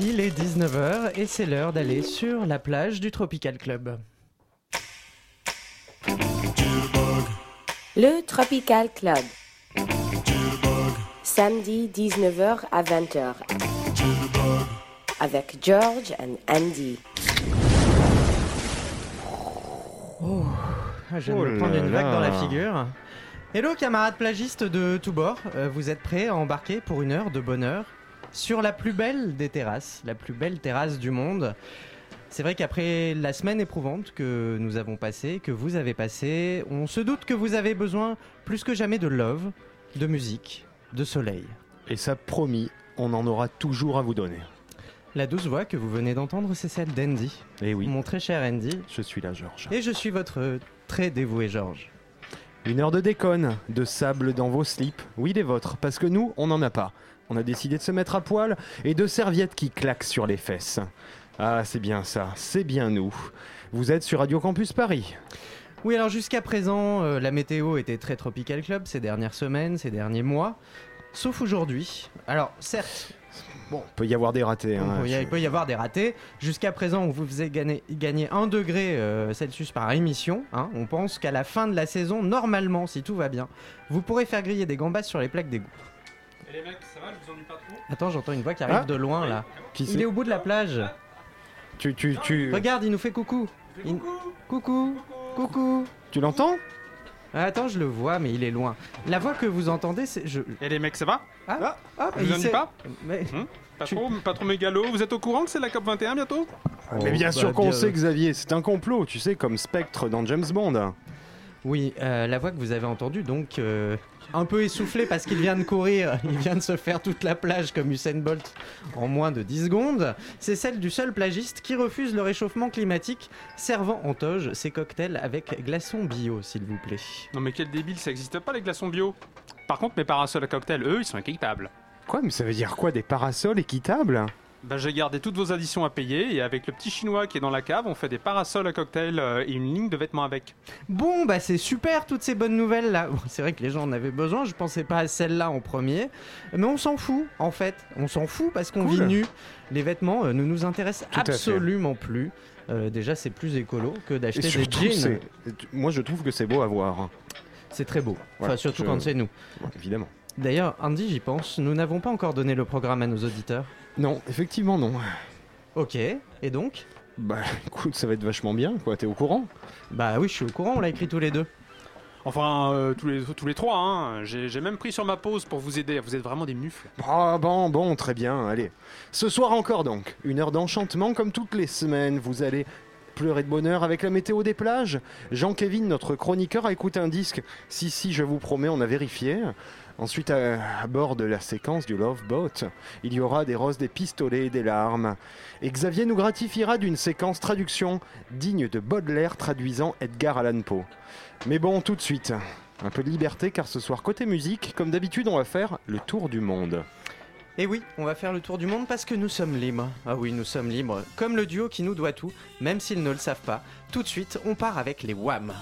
Il est 19h et c'est l'heure d'aller sur la plage du Tropical Club. Le Tropical Club. Samedi 19h à 20h. Avec George and Andy. Oh, je viens de Oh me prendre une vague là. dans la figure. Hello camarades plagistes de tous bords, Euh, vous êtes prêts à embarquer pour une heure de bonheur sur la plus belle des terrasses, la plus belle terrasse du monde. C'est vrai qu'après la semaine éprouvante que nous avons passée, que vous avez passée, on se doute que vous avez besoin plus que jamais de love, de musique, de soleil. Et ça promis, on en aura toujours à vous donner. La douce voix que vous venez d'entendre, c'est celle d'Andy, Et oui, mon très cher Andy, je suis là, Georges. et je suis votre très dévoué Georges. Une heure de déconne, de sable dans vos slips. Oui, les vôtres, parce que nous, on n'en a pas. On a décidé de se mettre à poil et de serviettes qui claquent sur les fesses. Ah, c'est bien ça, c'est bien nous. Vous êtes sur Radio Campus Paris. Oui, alors jusqu'à présent, euh, la météo était très Tropical Club ces dernières semaines, ces derniers mois, sauf aujourd'hui. Alors, certes, Bon, peut y avoir des ratés. hein, il peut y avoir des ratés. Jusqu'à présent, on vous faisait gagner, gagner 1 degré euh, Celsius par émission. hein. On pense qu'à la fin de la saison, normalement, si tout va bien, vous pourrez faire griller des gambas sur les plaques d'égout. Et les mecs, ça va, je vous ennuie pas trop Attends, j'entends une voix qui arrive Ah de loin là. Qui Il c'est est au bout de la plage. Tu, tu, tu, Regarde, il nous fait coucou. Il- Coucou. Coucou. tu l'entends Ah, Attends, je le vois, mais il est loin. La voix que vous entendez, c'est. Je... Et les mecs, ça va Ah, ah, vous il ennuie sait- pas Mais... pas Tu- trop, pas trop mégalo Vous êtes au courant que c'est la COP 21 bientôt Mais bien bah, sûr qu'on bien- sait, Xavier, c'est un complot, tu sais, comme Spectre dans James Bond. Oui, euh, la voix que vous avez entendue, donc euh, un peu essoufflé parce qu'il vient de courir, il vient de se faire toute la plage comme Usain Bolt en moins de 10 secondes, c'est celle du seul plagiste qui refuse le réchauffement climatique, servant en toge ses cocktails avec glaçons bio, s'il vous plaît. Non mais quel débile, ça existe pas les glaçons bio Par contre, mes parasols à cocktail, eux, ils sont équitables. Quoi, mais ça veut dire quoi Des parasols équitables? Bah j'ai gardé toutes vos additions à payer et avec le petit chinois qui est dans la cave, on fait des parasols à cocktail euh, et une ligne de vêtements avec. Bon, bah c'est super toutes ces bonnes nouvelles là. Bon, c'est vrai que les gens en avaient besoin, je pensais pas à celle-là en premier, mais on s'en fout en fait. On s'en fout parce qu'on Cool. vit nu. Les vêtements euh, ne nous intéressent Tout absolument plus. Euh, déjà, c'est plus écolo que Et d'acheter des jeans. moi je trouve que c'est beau à voir. C'est très beau. Voilà, enfin, surtout je- quand c'est nous. Ouais, évidemment. D'ailleurs, Andy, j'y pense, nous n'avons pas encore donné le programme à nos auditeurs. Non, effectivement non. Ok, et donc Bah écoute, ça va être vachement bien, quoi, t'es au courant? Bah oui, je suis au courant, on l'a écrit tous les deux. Enfin, euh, tous, les, tous les trois, hein. J'ai j'ai même pris sur ma pause pour vous aider. Vous êtes vraiment des mufles. Ah bon, bon, très bien, allez. Ce soir encore donc, une heure d'enchantement comme toutes les semaines, vous allez pleurer de bonheur avec la météo des plages? Jean-Kévin, notre chroniqueur, a écouté un disque. Si, si, je vous promets, on a vérifié. Ensuite, à, bord de la séquence du Love Boat, il y aura des roses, des pistolets et des larmes. Et Xavier nous gratifiera d'une séquence traduction digne de Baudelaire traduisant Edgar Allan Poe. Mais bon, tout de suite, un peu de liberté car ce soir, côté musique, comme d'habitude, on va faire le tour du monde. Et oui, on va faire le tour du monde parce que nous sommes libres. Ah oui, nous sommes libres, comme le duo qui nous doit tout, même s'ils ne le savent pas. Tout de suite, on part avec les Wham.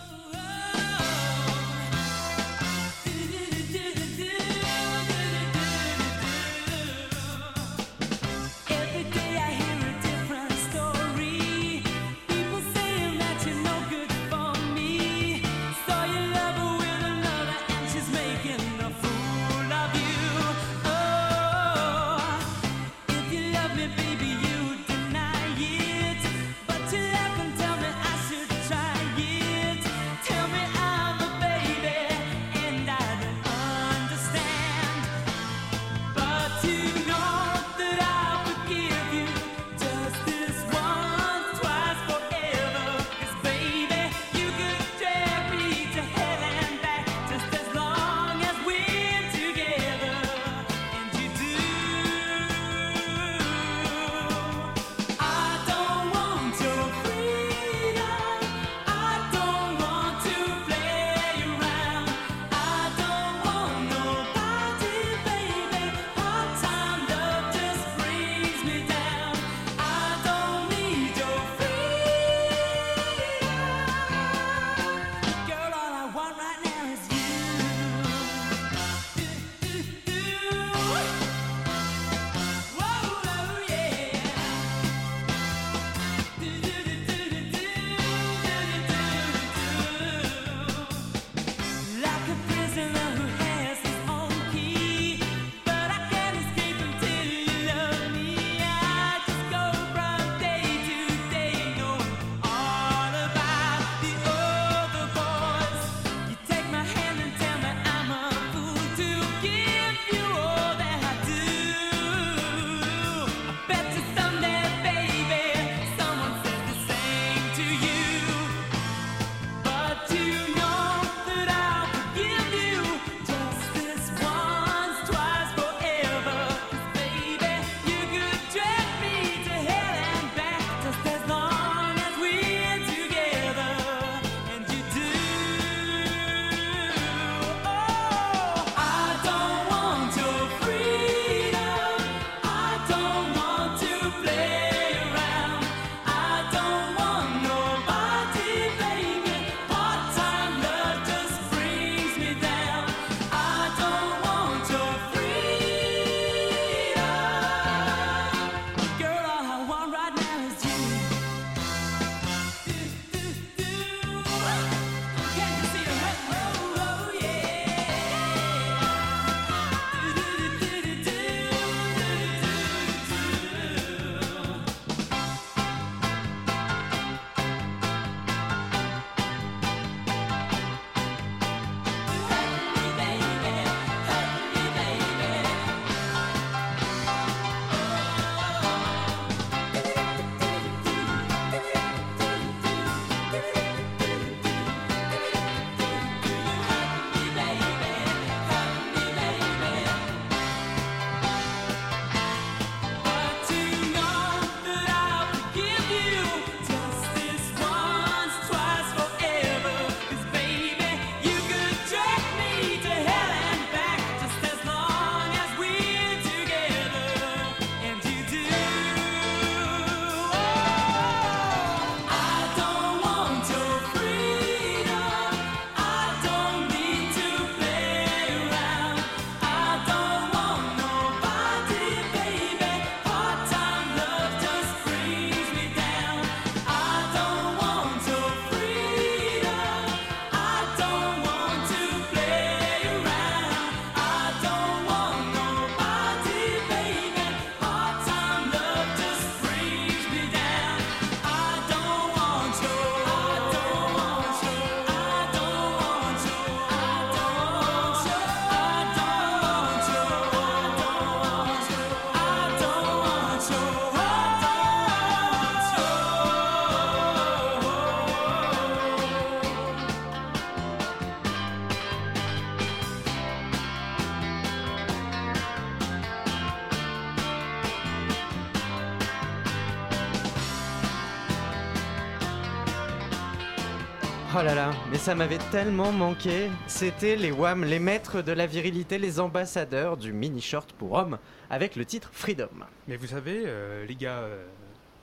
Là là, mais ça m'avait tellement manqué. C'était les WAM, les maîtres de la virilité, les ambassadeurs du mini short pour hommes, avec le titre Freedom. Mais vous savez, euh, les gars, euh,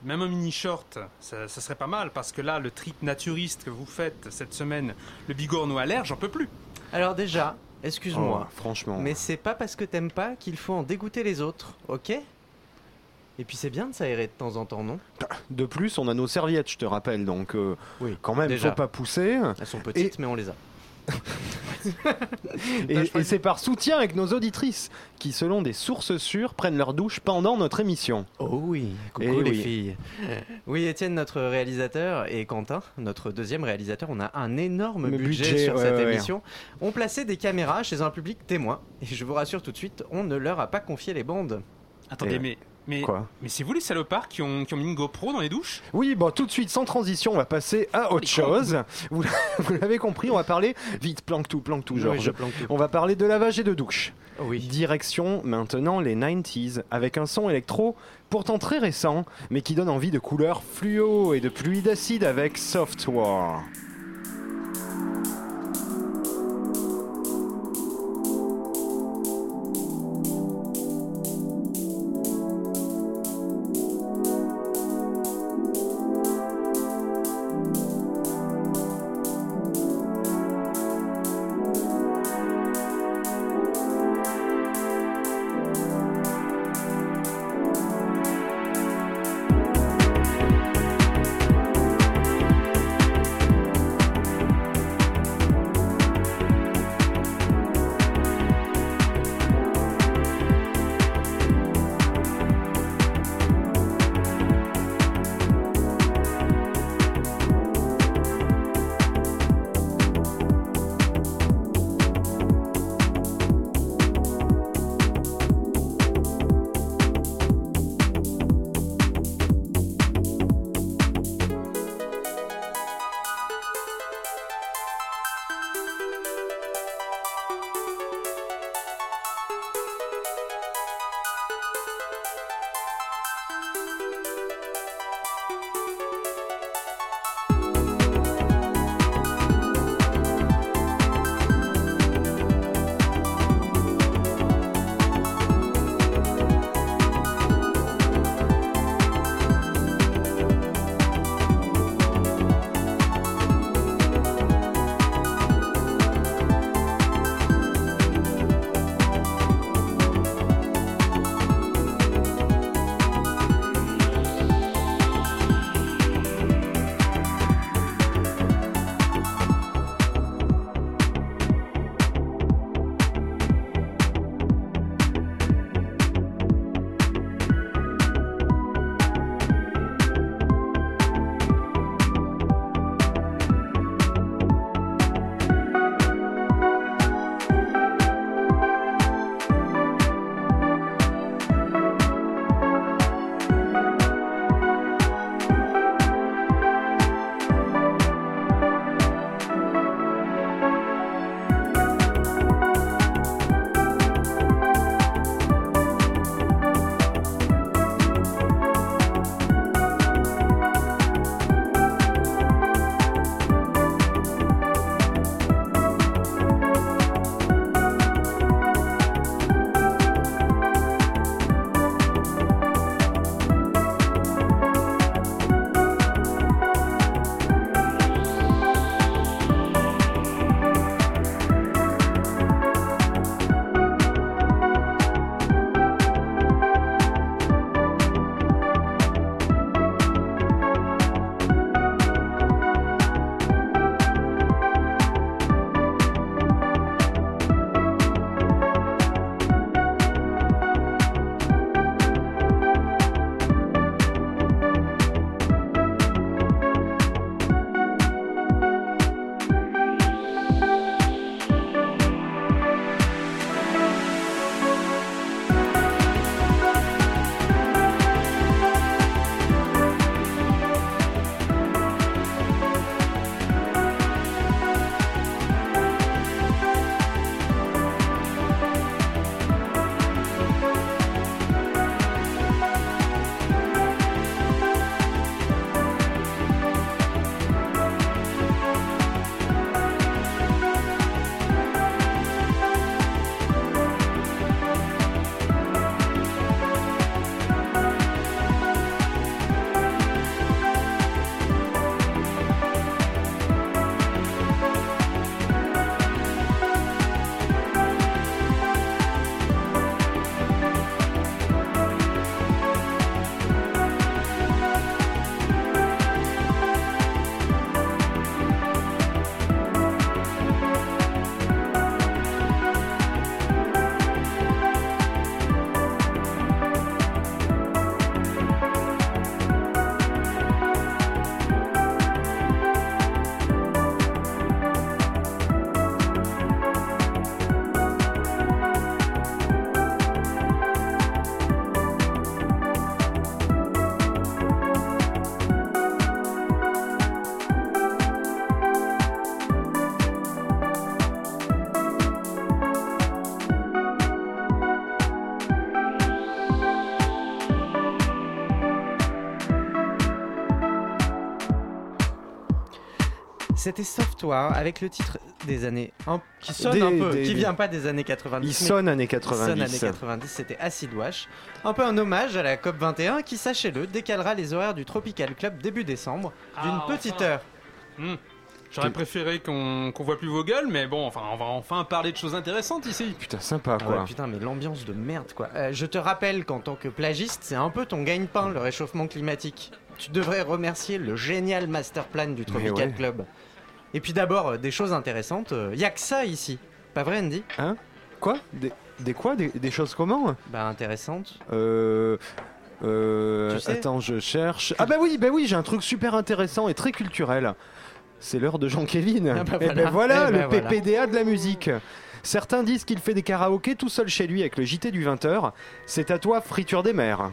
même un mini short, ça, ça serait pas mal parce que là, le trip naturiste que vous faites cette semaine, le bigorneau à l'air, j'en peux plus. Alors déjà, excuse-moi, Oh, franchement. mais c'est pas parce que t'aimes pas qu'il faut en dégoûter les autres, ok? Et puis c'est bien de s'aérer de temps en temps, non? De plus, on a nos serviettes, je te rappelle, donc euh, Oui, quand même, déjà. faut pas pousser. Elles sont petites, mais on les a. Et, et c'est par soutien avec nos auditrices qui, selon des sources sûres, prennent leur douche pendant notre émission. Oh oui, coucou Eh les oui. filles. Oui, Étienne, notre réalisateur, et Quentin, notre deuxième réalisateur, on a un énorme budget, budget, sur ouais, cette ouais, émission. On plaçait des caméras chez un public témoin, et je vous rassure tout de suite, on ne leur a pas confié les bandes. Attendez, mais, mais, Quoi mais c'est vous les salopards qui ont, qui ont mis une GoPro dans les douches? Oui, bon, tout de suite, sans transition, on va passer à autre les chose. Vous, vous l'avez compris, on va parler vite, planque tout, planque tout, Oui, Georges. je planque tout. On va parler de lavage et de douche. Oui. Direction maintenant les 90s avec un son électro pourtant très récent mais qui donne envie de couleurs fluo et de pluie d'acide avec Software. C'était Software avec le titre des années un- qui sonne Des- un peu, des- qui vient pas des années 90. Il sonne années qui sonne années 90. 90, c'était Acid Wash. Un peu un hommage à la COP 21 qui, sachez-le, décalera les horaires du Tropical Club début décembre d'une Ah, petite enfin. heure. Hmm. J'aurais préféré qu'on qu'on voit plus vos gueules, mais bon, enfin, on va enfin parler de choses intéressantes ici. Putain, sympa Ah quoi. ouais, putain, mais l'ambiance de merde quoi. Euh, je te rappelle qu'en tant que plagiste, c'est un peu ton gagne-pain le réchauffement climatique. Tu devrais remercier le génial master plan du Tropical ouais. Club. Et puis d'abord, euh, des choses intéressantes, euh, y a que ça ici. Pas vrai Andy? Quoi? Des, des quoi? Des, des choses comment? Bah intéressantes. Euh. Euh, Tu sais attends, je cherche. Ah bah oui, bah oui, j'ai un truc super intéressant et très culturel. C'est l'heure de Jean-Kévin. Ah bah et voilà. ben voilà, Eh le ben voilà. PPDA de la musique. Certains disent qu'il fait des karaokés tout seul chez lui avec le JT du 20h. C'est à toi, friture des mers.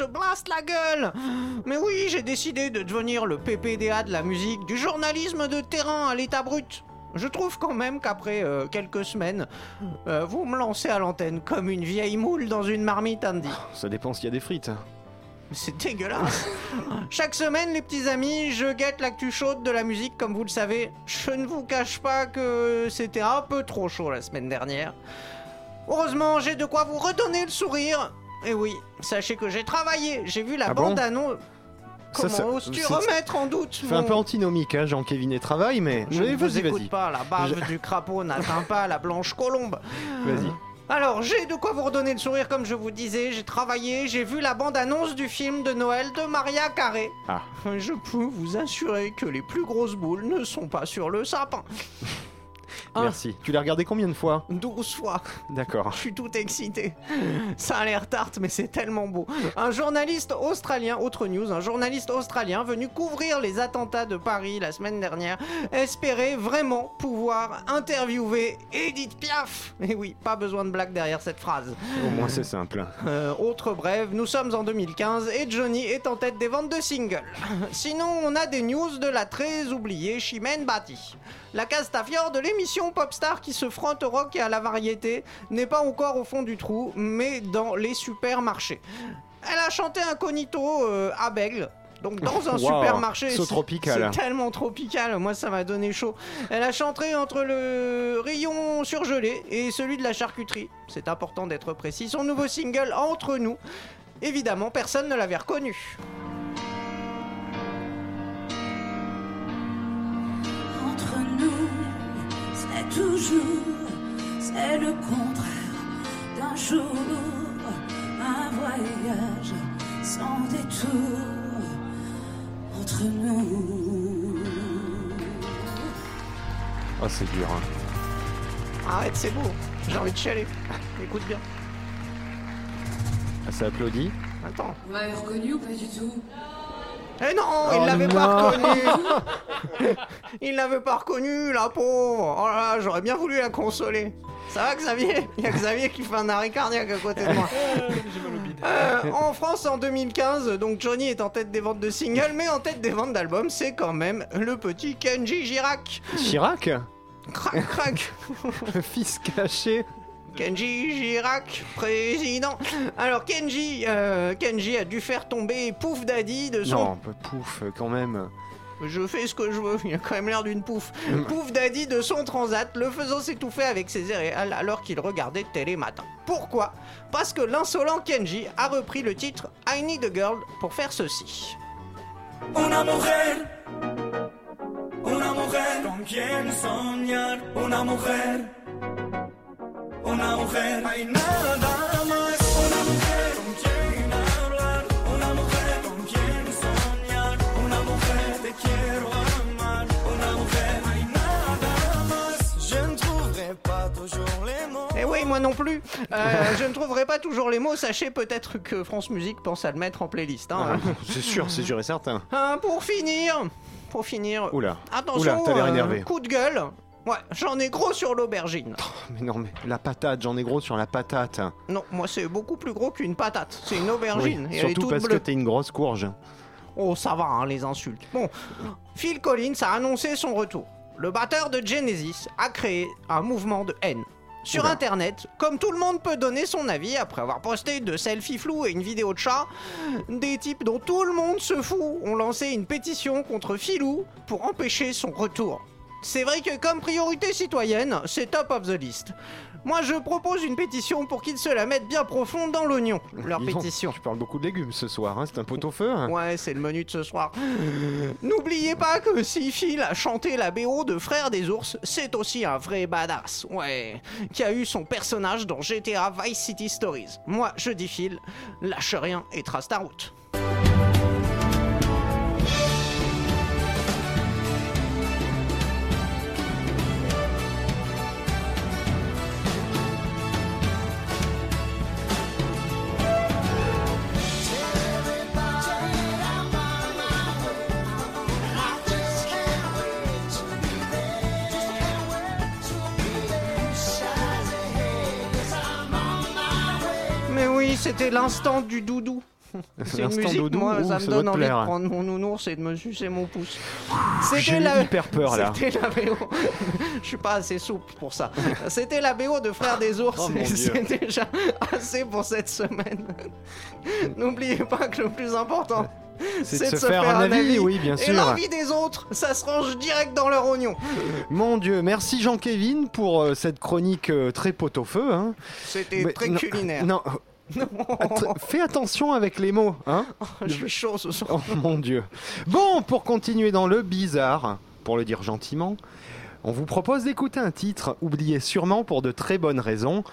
Te blaste la gueule Mais oui, j'ai décidé de devenir le PPDA de la musique, du journalisme de terrain à l'état brut. Je trouve quand même qu'après euh, quelques semaines, euh, vous me lancez à l'antenne comme une vieille moule dans une marmite, Andy. Ça dépend s'il y a des frites. C'est dégueulasse. Chaque semaine, les petits amis, je guette l'actu chaude de la musique, comme vous le savez. Je ne vous cache pas que c'était un peu trop chaud la semaine dernière. Heureusement, j'ai de quoi vous redonner le sourire. Et oui, sachez que j'ai travaillé, j'ai vu la Ah bon bande-annonce. Ça, Comment ça- oses-tu c'est- remettre en doute Fait un mon- peu antinomique, hein, Jean-Kévin et travail, mais. Je ne vous vas-y, écoute vas-y. pas, la bave du crapaud n'atteint pas la blanche colombe. Vas-y. Alors, j'ai de quoi vous redonner le sourire, comme je vous disais. J'ai travaillé, j'ai vu la bande-annonce du film de Noël de Maria Carré. Ah. Je peux vous assurer que les plus grosses boules ne sont pas sur le sapin. Ah. Merci. Tu l'as regardé combien de fois 12 fois. D'accord. Je suis tout excité. Ça a l'air tarte, mais c'est tellement beau. Un journaliste australien, autre news, un journaliste australien venu couvrir les attentats de Paris la semaine dernière espérait vraiment pouvoir interviewer Edith Piaf. Et oui, pas besoin de blague derrière cette phrase. Au moins, c'est simple. Euh, autre brève, nous sommes en 2015 et Johnny est en tête des ventes de singles. Sinon, on a des news de la très oubliée Chimène Bati. La Castafiore de l'émission Popstar qui se frotte au rock et à la variété n'est pas encore au fond du trou, mais dans les supermarchés. Elle a chanté incognito euh, à Bègle. Donc dans un Wow, supermarché, so c'est- tropical. c'est tellement tropical, moi ça m'a donné chaud. Elle a chanté entre le rayon surgelé et celui de la charcuterie. C'est important d'être précis. Son nouveau single Entre nous. Évidemment, personne ne l'avait reconnu. Toujours, c'est le contraire d'un jour, un voyage sans détour. Entre nous. Oh, c'est dur. hein. Arrête, c'est beau. J'ai envie de chialer. Écoute bien. Ah, ça applaudit. Attends. Vous m'avez reconnu ou pas du tout? Eh non, Oh il l'avait pas reconnu. il l'avait pas reconnu, la pauvre. Oh là là, j'aurais bien voulu la consoler. Ça va, Xavier? Il y a Xavier qui fait un arrêt cardiaque à côté de moi. Euh, en France, en 2015, donc Johnny est en tête des ventes de singles, mais en tête des ventes d'albums, c'est quand même le petit Kenji Girac. Chirac? Crac, crac. Le fils caché. Kenji Girac, président. Alors Kenji, euh, Kenji a dû faire tomber Pouf Daddy de son Non, pas pouf, quand même. Je fais ce que je veux, il a quand même l'air d'une pouf. Pouf Daddy de son transat, le faisant s'étouffer avec ses céréales alors qu'il regardait Télé Matin. Pourquoi? Parce que l'insolent Kenji a repris le titre I Need a Girl pour faire ceci. Una mujer, una mujer con quien soñar, una mujer, una mujer, no hay nada más. Una mujer con quien hablar, una mujer con quien soñar, una mujer te quiero amar, una mujer, no hay nada más. Je ne trouverai pas toujours les mots. Eh oui, moi non plus. Euh, je ne trouverai pas toujours les mots. Sachez peut-être que France Musique pense à le mettre en playlist. hein. C'est sûr, c'est sûr et certain. Hein, pour finir, pour finir, Oula. attention, Oula, euh, coup de gueule. Ouais, j'en ai gros sur l'aubergine. Mais non, mais la patate, j'en ai gros sur la patate. Non, moi c'est beaucoup plus gros qu'une patate. C'est une aubergine. Oui, et elle est surtout toute parce que t'es une grosse courge. Oh, ça va, hein, les insultes. Bon, Phil Collins a annoncé son retour. le batteur de Genesis a créé un mouvement de haine. Sur Oula. internet, comme tout le monde peut donner son avis après avoir posté deux selfies flous et une vidéo de chat, des types dont tout le monde se fout ont lancé une pétition contre Filou pour empêcher son retour. C'est vrai que comme priorité citoyenne, c'est top of the list. Moi je propose une pétition pour qu'ils se la mettent bien profond dans l'oignon, leur Dis donc, pétition. Tu parles beaucoup de légumes ce soir, hein, c'est un pot au feu. hein. Ouais, c'est le menu de ce soir. N'oubliez pas que si Phil a chanté la BO de Frères des Ours, c'est aussi un vrai badass, ouais, qui a eu son personnage dans GTA Vice City Stories. Moi, je dis Phil, lâche rien et trace ta route. C'était l'instant du doudou. C'est une musique, doudou, moi, ça me donne envie plaire. de prendre mon nounours et de me sucer mon pouce. J'ai C'était eu la... hyper peur là. C'était la BO. Je suis pas assez souple pour ça. C'était la BO de Frères des Ours. Oh, et c'est déjà assez pour cette semaine. N'oubliez pas que le plus important, C'est de se faire un avis, oui, bien Et l'envie des autres, ça se range direct dans leur oignon. Mon Dieu, merci Jean-Kévin pour euh, cette chronique euh, très pot au feu. Hein. C'était très culinaire. Non, att- fais attention avec les mots. Hein. Je suis chaud ce soir. Oh mon Dieu. Bon, pour continuer dans le bizarre, pour le dire gentiment, on vous propose d'écouter un titre oublié sûrement pour de très bonnes raisons,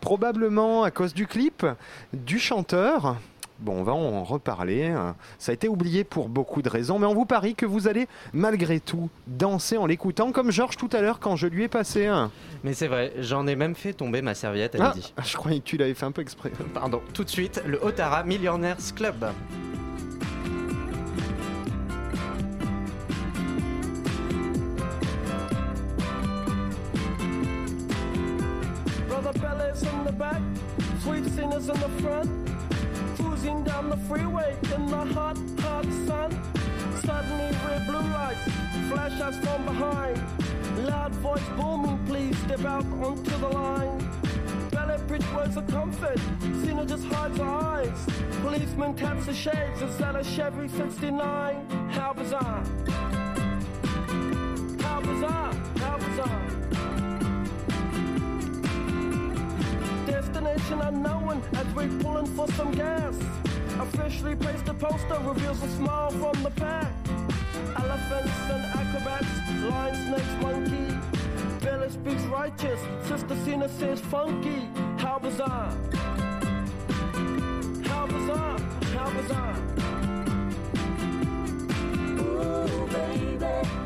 probablement à cause du clip, du chanteur. Bon, on va en reparler. Ça a été oublié pour beaucoup de raisons, mais on vous parie que vous allez malgré tout danser en l'écoutant, comme Georges tout à l'heure quand je lui ai passé un. Mais c'est vrai, j'en ai même fait tomber ma serviette à Ah, midi. je croyais que tu l'avais fait un peu exprès. Pardon, tout de suite, le Otara Millionaires Club. Brother in the back, sweet singers in the front. Cruising down the freeway in the hot, hot sun. Suddenly red blue lights flash us from behind. Loud voice booming, please step out onto the line. Ballet bridge words of comfort, Cena just hides her eyes. Policeman taps the shades, is that a Chevy 69? How bizarre. How bizarre, Destination unknown as we're pulling for some gas. Officially placed a poster reveals a smile from the pack. Elephants and acrobats, lion, snakes, monkey. Bella speaks righteous, Sister Cena says funky. How bizarre! How bizarre! How bizarre! Ooh, baby.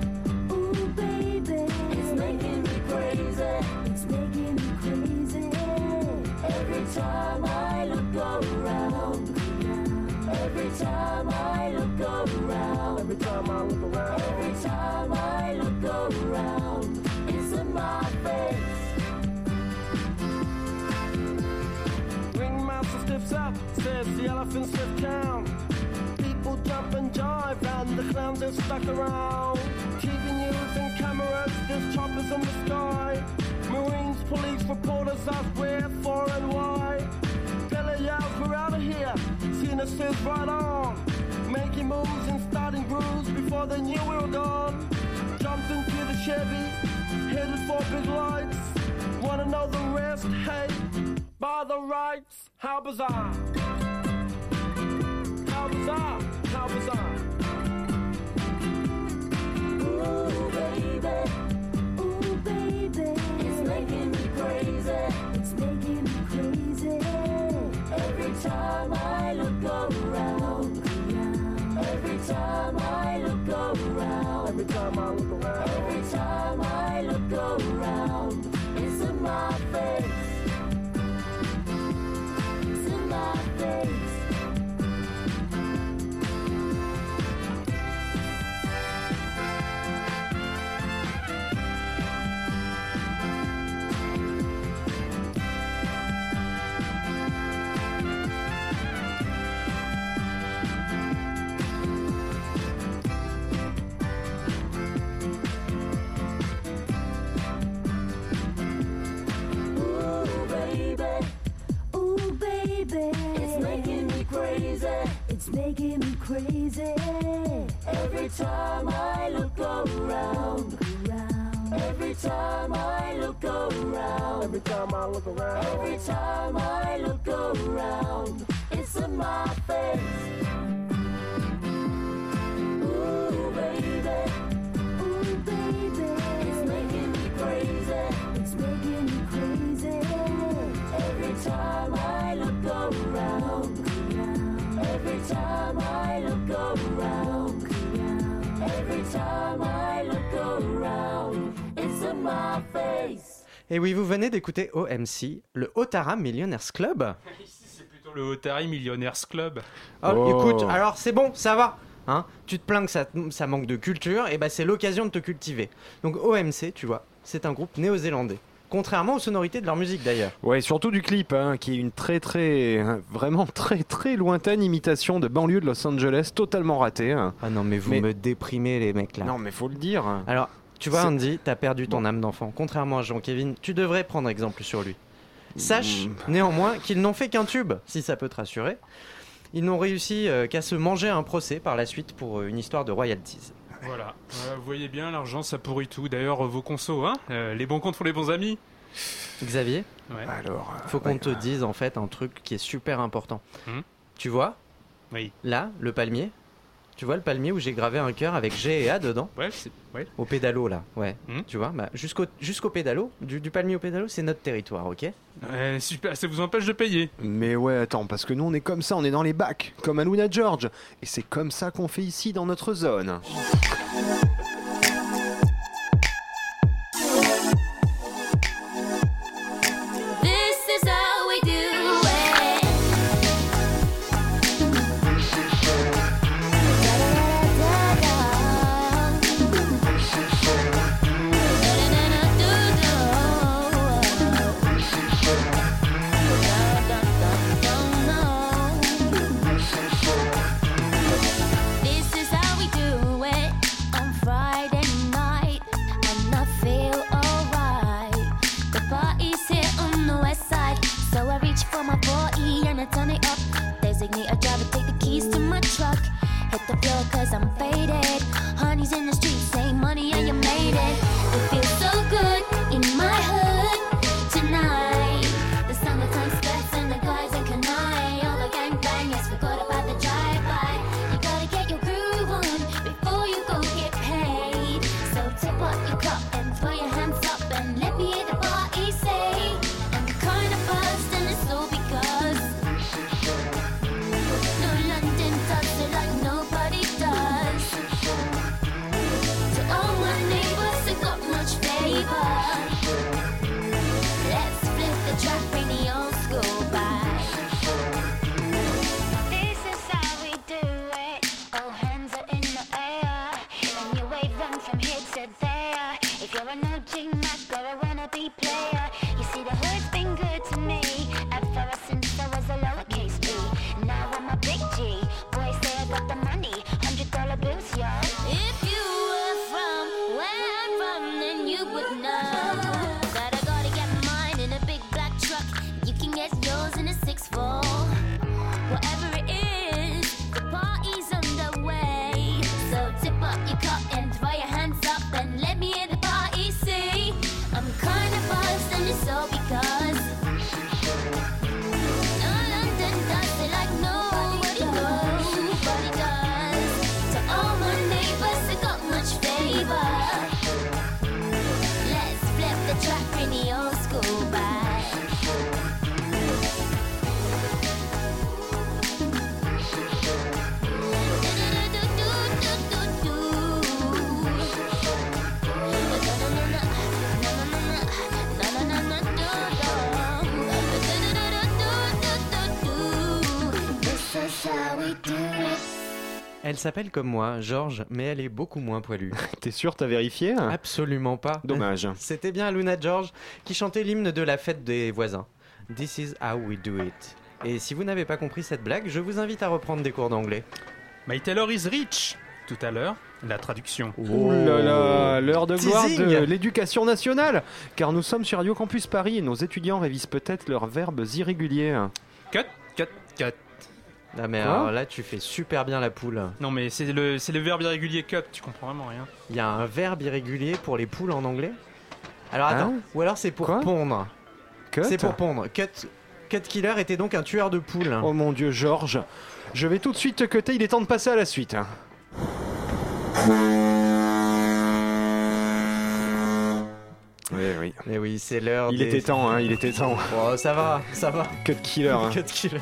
Time I look around. Every time I look around. Every time I look around, Every time I look around. It's in my face. Ringmaster stiffs up, says the elephants lift town. People jump and jive, and the clowns are stuck around. TV news and cameras, there's choppers in the sky. Marines, police, reporters ask where, for, and why. Bella yells, we're out of here. Cena says, right on. Making moves and starting grooves before they knew we were gone. Jumped into the Chevy, headed for big lights. Wanna know the rest? Hey, by the rights. How bizarre! How bizarre! How bizarre! Ooh, baby. Baby. It's making me crazy. Et oui, vous venez d'écouter OMC, le Otara Millionaires Club. Ici, c'est plutôt le Otari Millionaires Club. Oh, Oh. Écoute, alors c'est bon, ça va. Hein tu te plains que ça, ça manque de culture, et bah c'est l'occasion de te cultiver. Donc OMC, tu vois, c'est un groupe néo-zélandais. Contrairement aux sonorités de leur musique d'ailleurs. Ouais, surtout du clip, hein, qui est une très très, hein, vraiment très très lointaine imitation de banlieue de Los Angeles, totalement ratée. hein. Ah non, mais vous Mais- me déprimez les mecs là. Non, mais faut le dire. Alors, tu vois Andy, t'as perdu ton âme d'enfant. Contrairement à Jean-Kévin, tu devrais prendre exemple sur lui. Sache Mm. néanmoins qu'ils n'ont fait qu'un tube, si ça peut te rassurer. Ils n'ont réussi euh, qu'à se manger un procès par la suite pour euh, une histoire de royalties. Voilà. Euh, vous voyez bien, l'argent, ça pourrit tout. D'ailleurs, vos consos, hein Euh, Les bons comptes font les bons amis. Xavier, Ouais. Alors, euh, faut qu'on ouais, te dise en fait un truc qui est super important. Mhm. Tu vois, Oui. là, le palmier Tu vois le palmier où j'ai gravé un cœur avec G et A dedans Ouais, c'est. Ouais. Au pédalo là, ouais. Mhm. Tu vois, bah, jusqu'au jusqu'au pédalo, du, du palmier au pédalo, c'est notre territoire, ok Ouais, super, ça vous empêche de payer. Mais ouais, attends, parce que nous on est comme ça, on est dans les bacs, comme à Luna George. Et c'est comme ça qu'on fait ici dans notre zone. My 40 and I turn it up. Designate a driver, take the keys to my truck. Hit the floor cause I'm faded. Honey's in the streets, say money and you made it. It feels so good in my hood tonight. The summertime skirts and the guys in Kanai. All the gangbangers forgot about the drive-by. You gotta get your groove on before you go get paid. So tip up your cup s'appelle comme moi, Georges, mais elle est beaucoup moins poilue. T'es sûr, t'as vérifié Absolument pas. Dommage. C'était bien Luna George qui chantait l'hymne de la fête des voisins. This is how we do it. Et si vous n'avez pas compris cette blague, je vous invite à reprendre des cours d'anglais. My Taylor is rich. Tout à l'heure, la traduction. Ouh là là, l'heure de gloire Teasing. de l'éducation nationale Car nous sommes sur Radio Campus Paris et nos étudiants révisent peut-être leurs verbes irréguliers. Cut, cut, cut. Ah, mais Quoi alors là, tu fais super bien la poule. Non, mais c'est le, c'est le verbe irrégulier cut, tu comprends vraiment rien. Il y a un verbe irrégulier pour les poules en anglais Alors Hein attends, ou alors c'est pour Quoi pondre. Cut C'est pour pondre. Cut, cut Killer était donc un tueur de poules. Oh mon dieu, Georges. Je vais tout de suite te cutter, il est temps de passer à la suite. hein. Oui, oui. Mais oui, c'est l'heure Il des- était temps, hein, il était temps. Oh, ça va, ça va. Cut killer. hein. Cut Killer.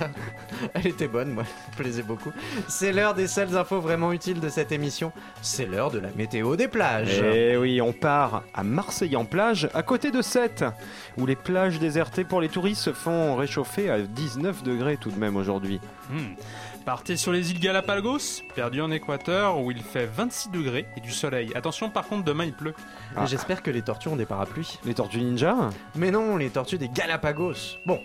Elle était bonne, moi, elle plaisait beaucoup. C'est l'heure des seules infos vraiment utiles de cette émission. C'est l'heure de la météo des plages. Et oui, on part à Marseille en plage, à côté de Sète, où les plages désertées pour les touristes se font réchauffer à 19 degrés tout de même aujourd'hui. Hmm. Partez sur les îles Galapagos, perdu en Équateur, où il fait 26 degrés et du soleil. Attention, par contre, demain il pleut. Ah. J'espère que les tortues ont des parapluies. Les tortues ninja? Mais non, les tortues des Galapagos. Bon,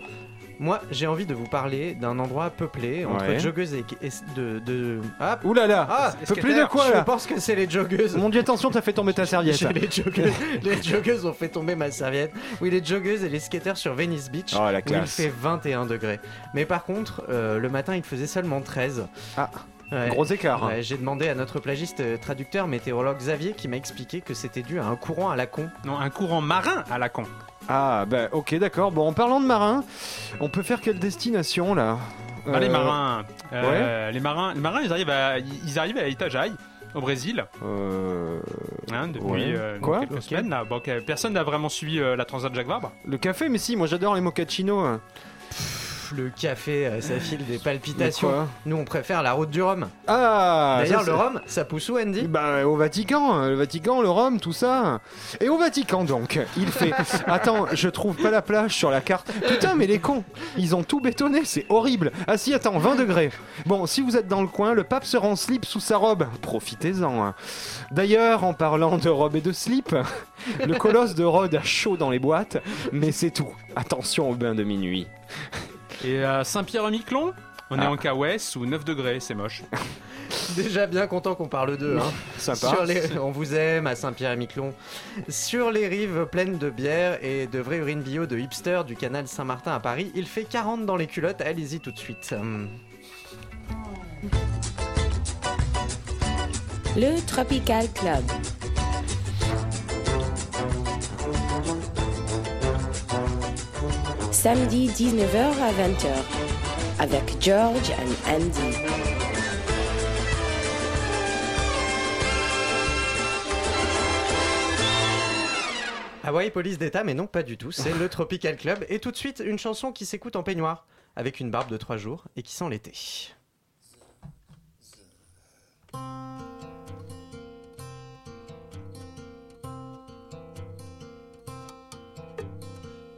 moi j'ai envie de vous parler d'un endroit peuplé entre Ouais. joggeuses et, et de, de... Ah, Ouh là là Ah, Peuplé de quoi je là pense que c'est les joggeuses. Mon dieu, attention, t'as fait tomber ta serviette. Les joggeuses, les joggeuses ont fait tomber ma serviette. Oui, les joggeuses et les skaters sur Venice Beach. Oh la où il classe. fait 21 degrés. Mais par contre, euh, le matin, il faisait seulement 13. Ah, Ouais. Gros écart. Ouais, J'ai demandé à notre plagiste euh, traducteur météorologue Xavier qui m'a expliqué que c'était dû à un courant à la con. Non, un courant marin à la con. Ah, bah ok, d'accord. Bon, en parlant de marins, on peut faire quelle destination là? Ah, les Euh, marins, euh, les marins, les marins, ils arrivent à, ils arrivent à Itajaí, au Brésil, euh, hein, depuis Ouais. euh, Quoi? quelques semaines. Là. Bon, personne n'a vraiment suivi la Transat Jacques Vabre. Le café, mais si, moi j'adore les mochachinos. hein. Le café, euh, ça file des palpitations. Nous, on préfère la route du Rhum. Ah D'ailleurs, le Rhum, ça pousse où, Andy? Bah au Vatican, euh, le Vatican, le Rhum, tout ça. Et au Vatican donc, il fait. attends, je trouve pas la plage sur la carte. Putain, mais les cons, ils ont tout bétonné, c'est horrible. Ah si, attends, 20 degrés. Bon, si vous êtes dans le coin, le pape se rend en slip sous sa robe. Profitez-en. hein. D'ailleurs, en parlant de robe et de slip, le colosse de Rhodes a chaud dans les boîtes, mais c'est tout. Attention au bain de minuit. Et à Saint-Pierre-et-Miquelon, on est Ah. en KOS sous 9 degrés, c'est moche. Déjà bien content qu'on parle d'eux. Hein. Sympa. Sur les... On vous aime à Saint-Pierre-et-Miquelon. Sur les rives pleines de bière et de vraie urine bio de hipster du canal Saint-Martin à Paris, il fait 40 dans les culottes. Allez-y tout de suite. Le Tropical Club. Samedi 19h à 20h avec George and Andy. Hawaii Police d'État, mais non, pas du tout. C'est le Tropical Club. Et tout de suite, une chanson qui s'écoute en peignoir, avec une barbe de 3 jours et qui sent l'été.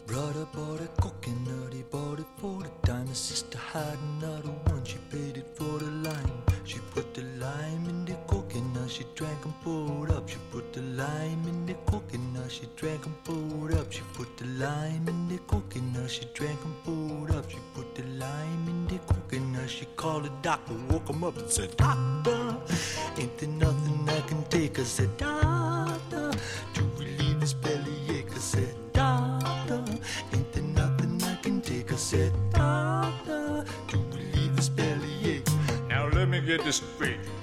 A for the time. His sister had another one, she paid it for the lime. She put the lime in the coconut, she drank and poured up. She put the lime in the coconut, she drank and poured up. She put the lime in the coconut, she drank and poured up. She put the lime in the coconut, she called the doctor, woke him up and said, Doctor, ain't there nothing I can take? I said, Doctor, this page.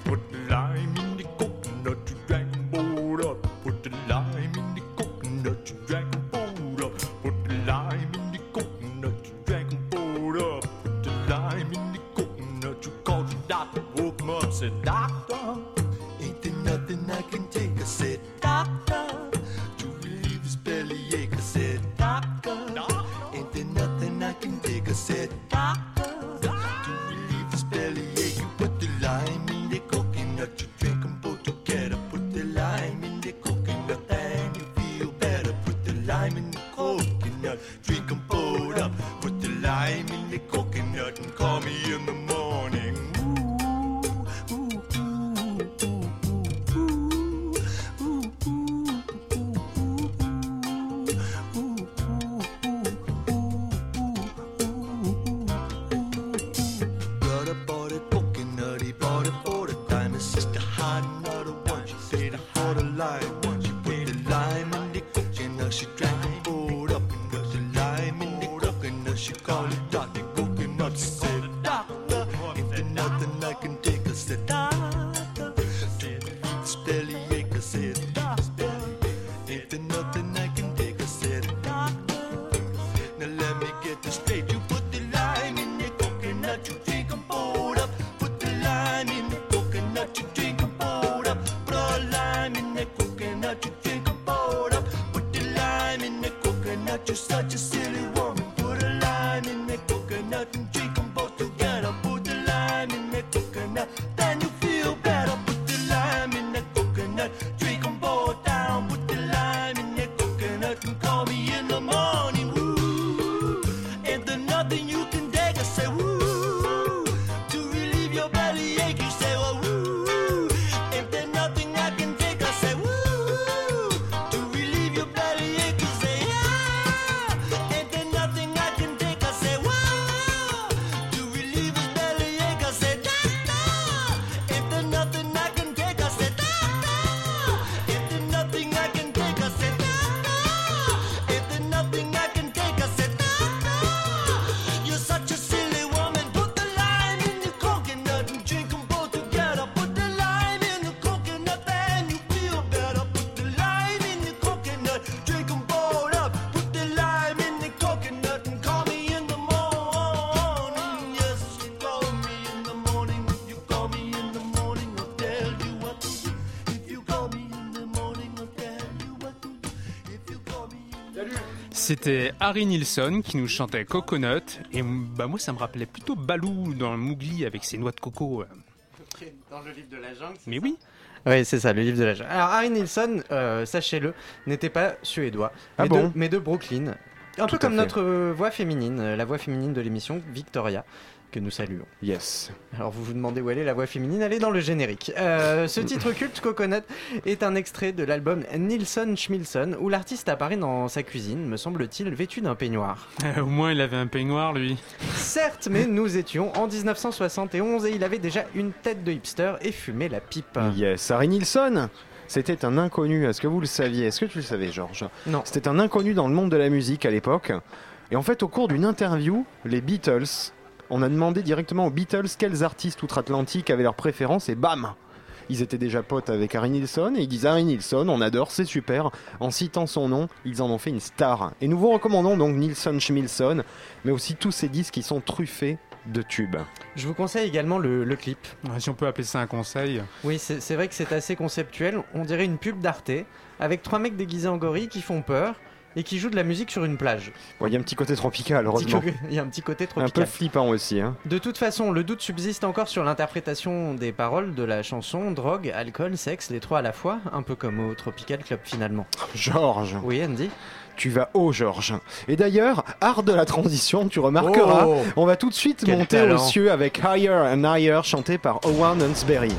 C'était Harry Nilsson qui nous chantait Coconut. Et bah, moi, ça me rappelait plutôt Balou dans Mowgli avec ses noix de coco. euh. Dans le livre de la jungle. Mais oui, Oui, c'est ça, le livre de la jungle. Alors, Harry Nilsson, euh, sachez-le, n'était pas suédois, Ah mais, bon? de, mais de Brooklyn. Un Tout peu comme fait. notre euh, voix féminine, la voix féminine de l'émission, Victoria, que nous saluons. Yes. Alors vous vous demandez où elle est la voix féminine, elle est dans le générique. Euh, ce titre culte, Coconut, est un extrait de l'album Nilsson Schmilsson, où l'artiste apparaît dans sa cuisine, me semble-t-il, vêtu d'un peignoir. Euh, au moins il avait un peignoir lui. Certes, mais nous étions en 1971 et il avait déjà une tête de hipster et fumait la pipe. Yes. Harry Nilsson c'était un inconnu. Est-ce que vous le saviez? Est-ce que tu le savais, Georges? Non. C'était un inconnu dans le monde de la musique à l'époque. Et en fait, au cours d'une interview, les Beatles, on a demandé directement aux Beatles quels artistes outre-Atlantique avaient leurs préférences et bam ils étaient déjà potes avec Harry Nilsson et ils disent Harry Nilsson, on adore, c'est super. En citant son nom, ils en ont fait une star. Et nous vous recommandons donc Nilsson Schmilsson, mais aussi tous ces disques qui sont truffés de tubes. Je vous conseille également le, le clip. Si on peut appeler ça un conseil. Oui, c'est c'est vrai que c'est assez conceptuel. On dirait une pub d'Arte avec trois mecs déguisés en gorille qui font peur et qui jouent de la musique sur une plage. Bon, Il y a un petit côté tropical, heureusement. Il y a un petit côté Un peu tropical. flippant aussi. Hein. De toute façon, le doute subsiste encore sur l'interprétation des paroles de la chanson drogue, alcool, sexe, les trois à la fois, un peu comme au Tropical Club finalement. Georges, Oui, Andy tu vas haut, Georges. Et d'ailleurs, art de la transition, tu remarqueras, Oh on va tout de suite monter talent. aux cieux avec Higher and Higher, chanté par Owen Hansberry.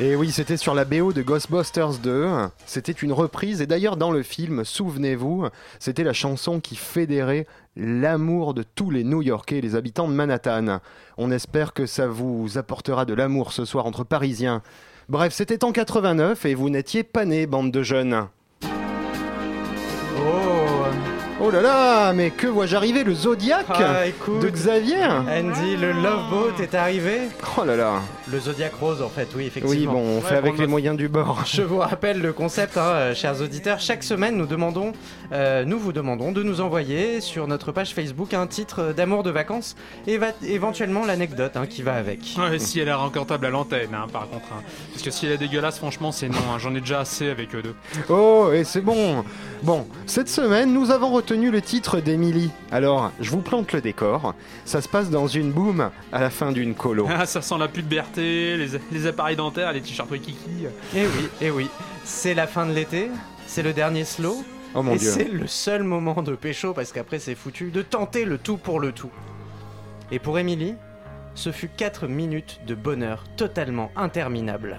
Et oui, c'était sur la BO de Ghostbusters 2. C'était une reprise. Et d'ailleurs, dans le film, souvenez-vous, c'était la chanson qui fédérait l'amour de tous les New-Yorkais, les habitants de Manhattan. On espère que ça vous apportera de l'amour ce soir entre Parisiens. Bref, c'était en 89 et vous n'étiez pas nés, bande de jeunes. Oh là là, mais que vois-je arriver Le Zodiac Ah, écoute. de Xavier Andy, le Love Boat est arrivé. Oh là là. Le Zodiac Rose, en fait, oui, effectivement. Oui, bon, on Ouais, fait avec on les moyens du bord. Je vous rappelle le concept, hein, euh, chers auditeurs. Chaque semaine, nous demandons, euh, nous vous demandons de nous envoyer sur notre page Facebook un titre d'amour de vacances et va- éventuellement l'anecdote hein, qui va avec. Ouais, si elle est raccordable à l'antenne, hein, par contre. hein. Parce que si elle est dégueulasse, franchement, c'est non. hein. J'en ai déjà assez avec eux deux. Oh, et c'est bon. Bon, cette semaine, nous avons retenu le titre d'Emily. Alors, je vous plante le décor. Ça se passe dans une boum à la fin d'une colo. Ah, ça sent la puberté, les, les appareils dentaires, les t-shirts Kiki. Et oui, et oui, c'est la fin de l'été, c'est le dernier slow. Oh mon et dieu. c'est le seul moment de pécho, parce qu'après c'est foutu, de tenter le tout pour le tout. Et pour Émilie, ce fut 4 minutes de bonheur totalement interminable.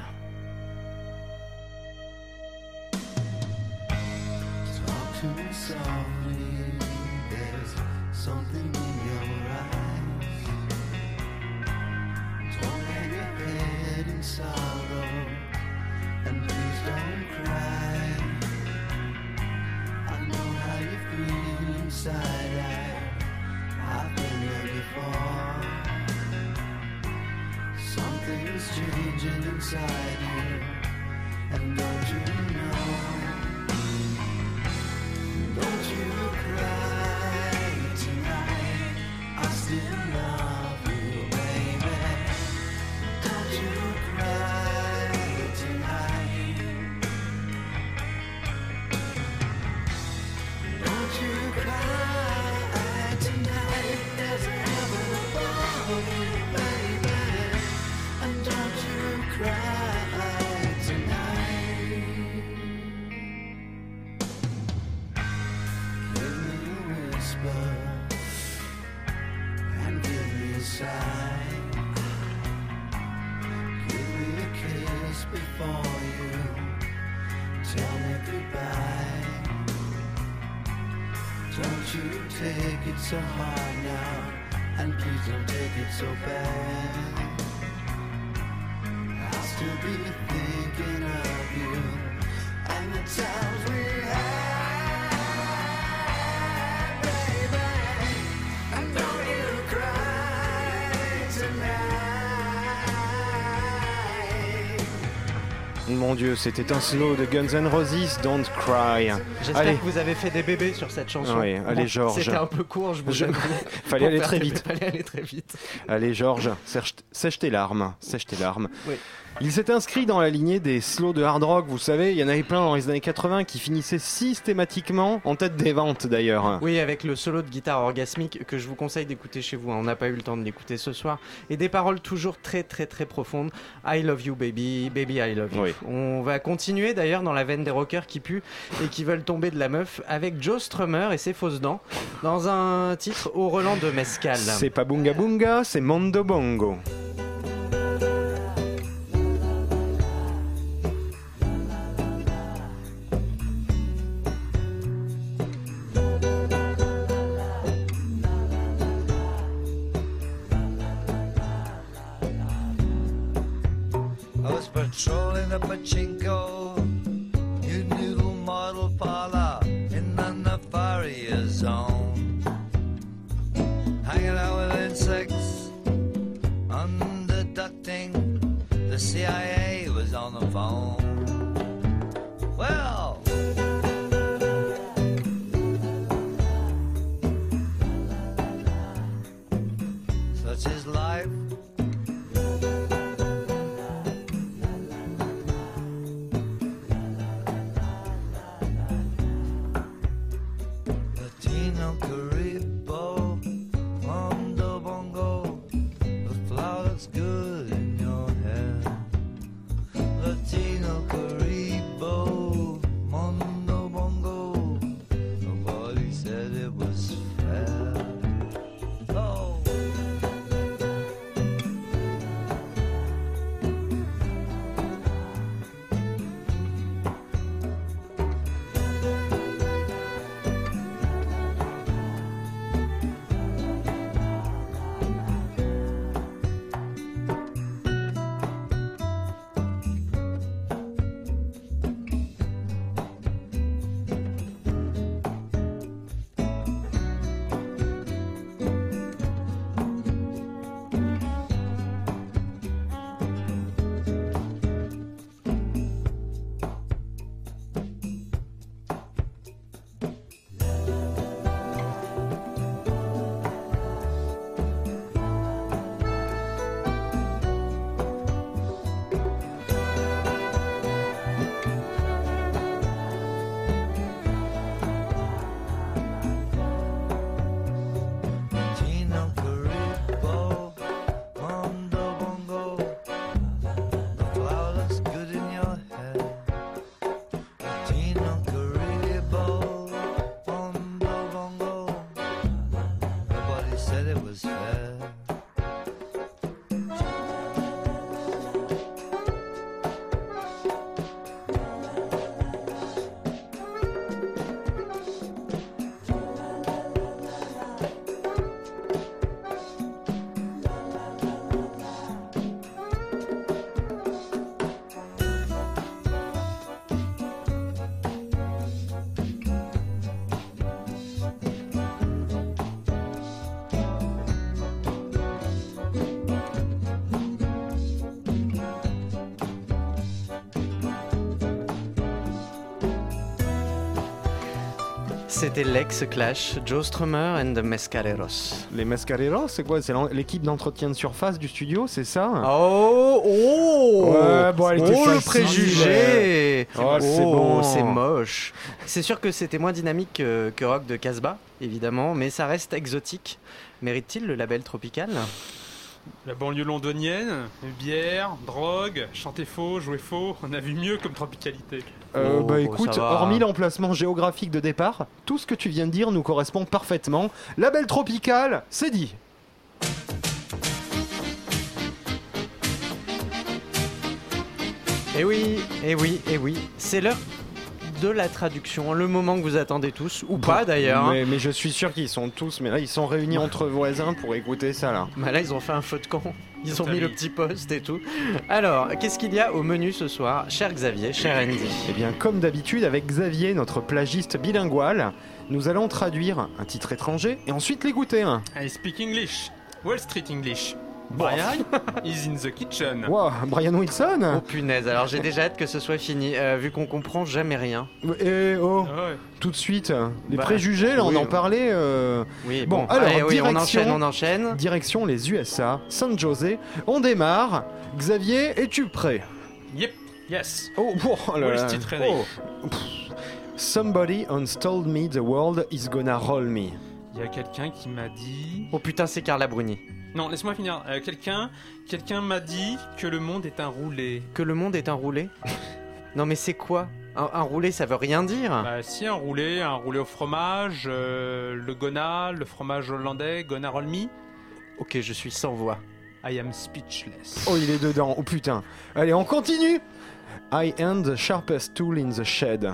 Inside. I, I've been there before. Something's changing inside you, and don't you know? Mon dieu, c'était un slow de Guns N' Roses, Don't Cry. J'espère que vous avez fait des bébés sur cette chanson. Oui, allez, Georges. C'était un peu court, je vous Je-. Fallait aller très vite. Fallait aller très vite. Allez, Georges, sèche, sèche tes larmes. Sèche tes larmes. Oui. Il s'est inscrit dans la lignée des slows de hard rock, vous savez, il y en avait plein dans les années 80 qui finissaient systématiquement en tête des ventes d'ailleurs. Oui, avec le solo de guitare orgasmique que je vous conseille d'écouter chez vous. hein. On n'a pas eu le temps de l'écouter ce soir. Et des paroles toujours très très très profondes. I love you baby, baby I love you. Oui. On va continuer d'ailleurs dans la veine des rockers qui puent et qui veulent tomber de la meuf avec Joe Strummer et ses fausses dents dans un titre au relent de Mescal. C'est pas Bunga Bunga, c'est Mondo Bongo. Patrolling the pachinko, new noodle model parlor in the Nefaria zone. Hanging out with insects, underducting. The CIA C'était l'ex-clash Joe Strummer and the Mescaleros. Les Mascareros, c'est quoi? C'est l'équipe d'entretien de surface du studio, c'est ça? Oh, oh Ouais, bon, elle était Oh, le préjugé Oh, c'est bon. c'est moche. C'est sûr que c'était moins dynamique que, que Rock de Casbah, évidemment, mais ça reste exotique. Mérite-t-il le label tropical? La banlieue londonienne, bière, drogue, chanter faux, jouer faux, on a vu mieux comme tropicalité. Euh, Oh, bah écoute, hormis l'emplacement géographique de départ, tout ce que tu viens de dire nous correspond parfaitement. Label tropical, c'est dit. Eh oui, eh oui, eh oui, c'est l'heure de la traduction, le moment que vous attendez tous, ou pas d'ailleurs. hein. Mais, mais je suis sûr qu'ils sont tous, mais là ils sont réunis entre voisins pour écouter ça là. Bah là, ils ont fait un feu de camp. Ils ont mis le petit poste et tout. Alors, qu'est-ce qu'il y a au menu ce soir, cher Xavier, cher Andy? Eh bien, comme d'habitude, avec Xavier, notre plagiste bilingual, nous allons traduire un titre étranger et ensuite l'écouter. hein. I speak English. Wall Street English. Bon. Brian is in the kitchen. Wow, Brian Oh Wilson punaise, alors j'ai déjà hâte que ce soit fini, euh, vu qu'on comprend jamais rien. Et oh, Ah ouais. tout de suite, les Bah, préjugés, là on oui. en parlait. euh, Oui, Bon, bon, alors, allez, oui, on direction- enchaîne, on enchaîne. Direction les USA, San José. On démarre. Xavier, es-tu prêt? Yep. Yes. Oh, oh là Wall là. Ready. Oh. Somebody once told me the world is gonna roll me. Il y a quelqu'un qui m'a dit. Oh putain, c'est Carla Bruni. Non, laisse-moi finir. Euh, quelqu'un, quelqu'un m'a dit que le monde est un roulé. Que le monde est un roulé? Non mais c'est quoi? Un, un roulé, ça veut rien dire Bah si, un roulé, un roulé au fromage, euh, le gona, le fromage hollandais, gona roll me. Ok, je suis sans voix. I am speechless. Oh, il est dedans. Oh putain. Allez, on continue. I am the sharpest tool in the shed.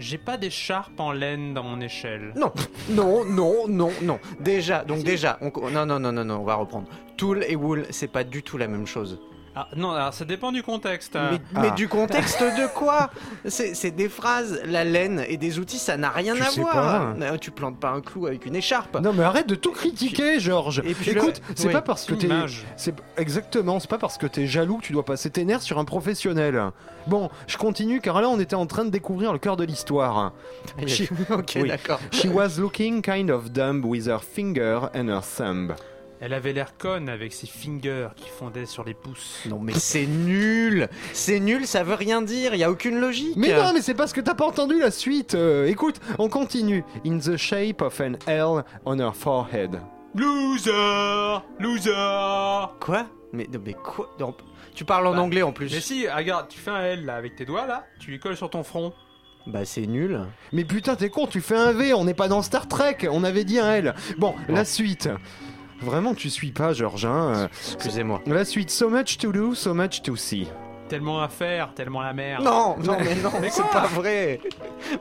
J'ai pas d'écharpe en laine dans mon échelle. Non, non, non, non, non. Déjà, donc déjà, on, non, non, non, non, non, on va reprendre. Tool et wool, c'est pas du tout la même chose. Ah, non, alors ça dépend du contexte. hein. Mais, Ah. mais du contexte de quoi? C'est des phrases, la laine et des outils, ça n'a rien Tu à voir. pas. Euh, Tu plantes pas un clou avec une écharpe. Non mais arrête de tout critiquer, Georges. Et puis le- Écoute, c'est oui, pas parce que t'es exactement, c'est pas parce que t'es jaloux que tu dois passer tes nerfs sur un professionnel. Bon, je continue car là on était en train de découvrir le cœur de l'histoire. She- ok, Oui. d'accord. She was looking kind of dumb with her finger and her thumb. Elle avait l'air conne avec ses fingers qui fondaient sur les pouces. Non mais c'est nul C'est nul, ça veut rien dire, y a aucune logique Mais non, mais c'est parce que t'as pas entendu la suite. Euh, écoute, on continue. In the shape of an L on her forehead. Loser Loser Quoi? Mais, non, mais quoi? Non, Tu parles en Bah, anglais en plus. Mais si, regarde, tu fais un L là avec tes doigts là, tu lui colles sur ton front. Bah c'est nul. Mais putain, t'es con, tu fais un V, on n'est pas dans Star Trek, on avait dit un L. Bon, la suite. Vraiment, tu suis pas, Georges. hein, euh, Excusez-moi. La suite, so much to do, so much to see. Tellement à faire, tellement la merde. Non, non, mais non, Mais c'est pas vrai.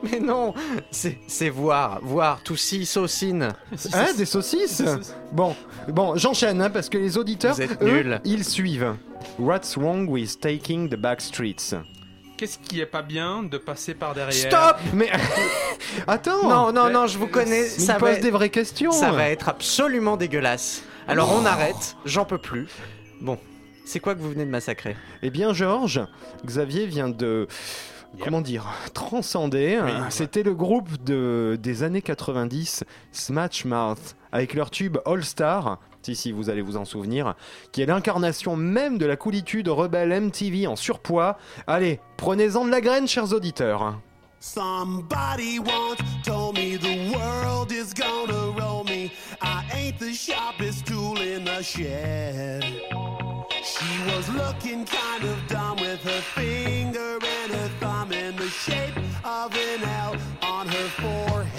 Mais non, c'est c'est voir, voir, tout si, saucine. Hein, des saucisses Bon, bon, j'enchaîne, hein, parce que les auditeurs, Vous êtes eux, nuls. ils suivent. What's wrong with taking the back streets? Qu'est-ce qui est pas bien de passer par derrière Stop Mais attends Non, non, non, je vous connais, Mais ça il va, pose des vraies questions ça va être absolument dégueulasse. Alors Oh. on arrête, j'en peux plus. Bon, c'est quoi que vous venez de massacrer? Eh bien, Georges, Xavier vient de. Comment dire Transcender. Oui, C'était le groupe de, des années 90, Smash Mouth, avec leur tube All Star. Si, si, vous allez vous en souvenir, qui est l'incarnation même de la coolitude rebelle MTV en surpoids. Allez, prenez-en de la graine, chers auditeurs. Somebody once told me the world is gonna roll me. I ain't the sharpest tool in the shed. She was looking kind of dumb with her finger and her thumb in the shape of an L on her forehead.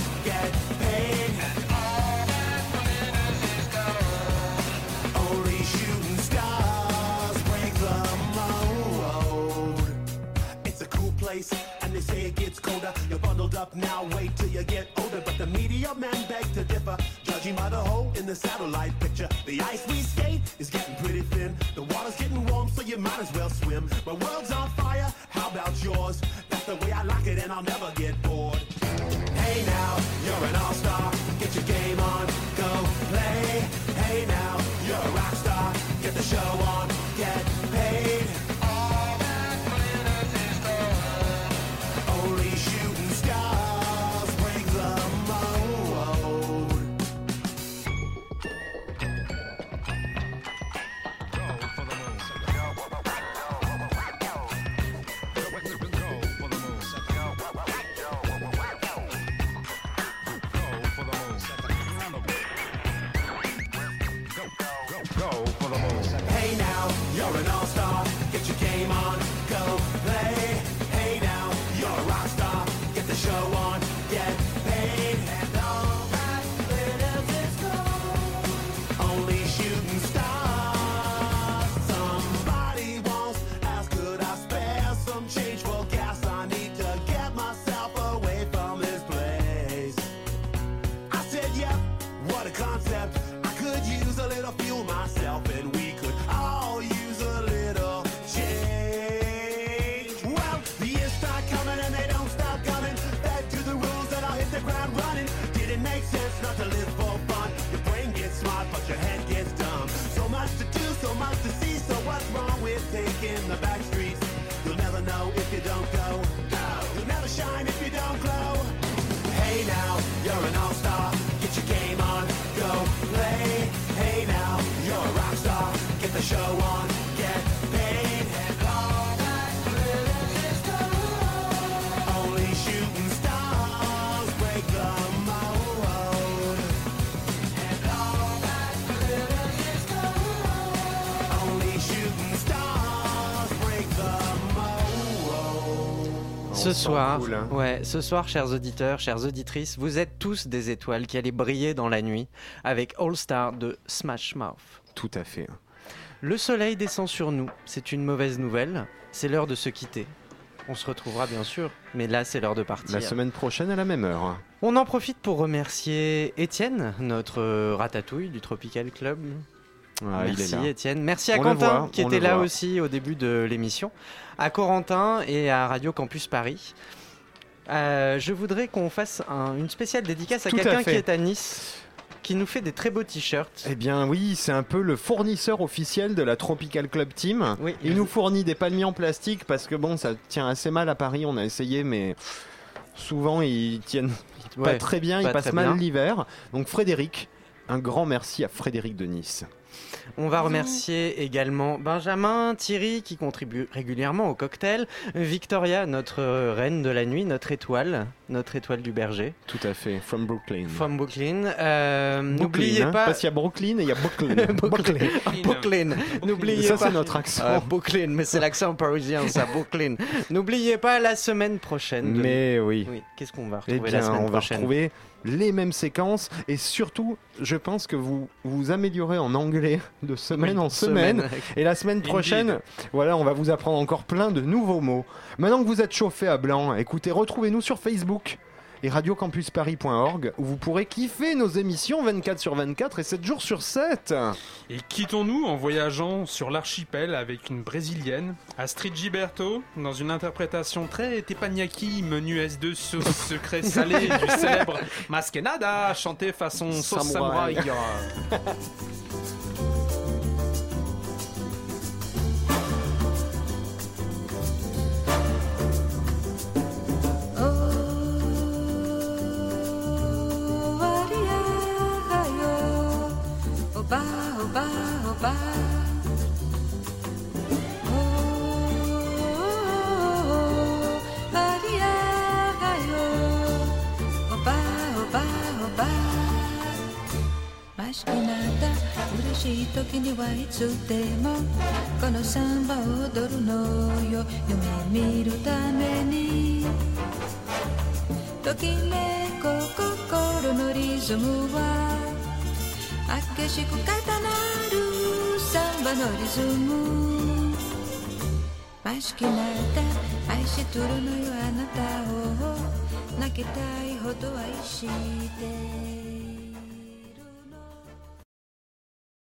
up now, wait till you get older. But the media men beg to differ. Judging by the hole in the satellite picture, the ice we skate is getting pretty thin. The water's getting warm, so you might as well swim. My world's on fire, how about yours? That's the way I like it, and I'll never to live Ce soir, cool, hein. ouais, ce soir, chers auditeurs, chères auditrices, vous êtes tous des étoiles qui allaient briller dans la nuit avec All Star de Smash Mouth. Tout à fait. Le soleil descend sur nous, c'est une mauvaise nouvelle, c'est l'heure de se quitter. On se retrouvera bien sûr, mais là c'est l'heure de partir. La semaine prochaine à la même heure. On en profite pour remercier Étienne, notre euh, ratatouille du Tropical Club. Ah, Merci. Étienne. Merci à On Quentin voit, qui on était là aussi au début de l'émission, à Corentin et à Radio Campus Paris. Euh, je voudrais qu'on fasse un- une spéciale dédicace à Tout à quelqu'un qui est à Nice, qui nous fait des très beaux t-shirts. Eh bien oui, c'est un peu le fournisseur officiel de la Tropical Club Team. Oui, Il nous fournit des palmiers en plastique parce que bon, ça tient assez mal à Paris, on a essayé, mais souvent ils tiennent pas très bien, ils passent mal bien. l'hiver. Donc Frédéric, un grand merci à Frédéric de Nice. On va remercier également Benjamin, Thierry qui contribue régulièrement au cocktail, Victoria, notre euh, reine de la nuit, notre étoile, notre étoile du berger, Tout à fait, from Brooklyn. from Brooklyn. Euh, Brooklyn, N'oubliez hein, pas. Parce qu'il y a Brooklyn et il y a Brooklyn. Brooklyn. Brooklyn. N'oubliez Ça pas. c'est notre accent. Ah, Brooklyn, mais c'est l'accent parisien, ça, Brooklyn. N'oubliez pas la semaine prochaine. de- Mais oui. Oui, qu'est-ce qu'on va Eh retrouver la bien, semaine on va prochaine? retrouver les mêmes séquences et surtout, je pense que vous vous améliorez en anglais de semaine en semaine. Et la semaine prochaine, voilà, on va vous apprendre encore plein de nouveaux mots. Maintenant que vous êtes chauffé à blanc, écoutez, retrouvez-nous sur Facebook et radiocampusparis.org où vous pourrez kiffer nos émissions 24 sur 24 et 7 jours sur 7. Et quittons-nous en voyageant sur l'archipel avec une brésilienne, Astrid Gilberto, dans une interprétation très teppanyaki, menu S2 sauce secret salé du célèbre Masquenada, chanté façon sauce Samouraï. samouraï. しい時にはいつでもこのサンバを踊るのよ。夢見るために。ときめく心のリズムは激しく重なるサンバのリズム。ましくなった愛してるのよあなたを。泣きたいほど愛して。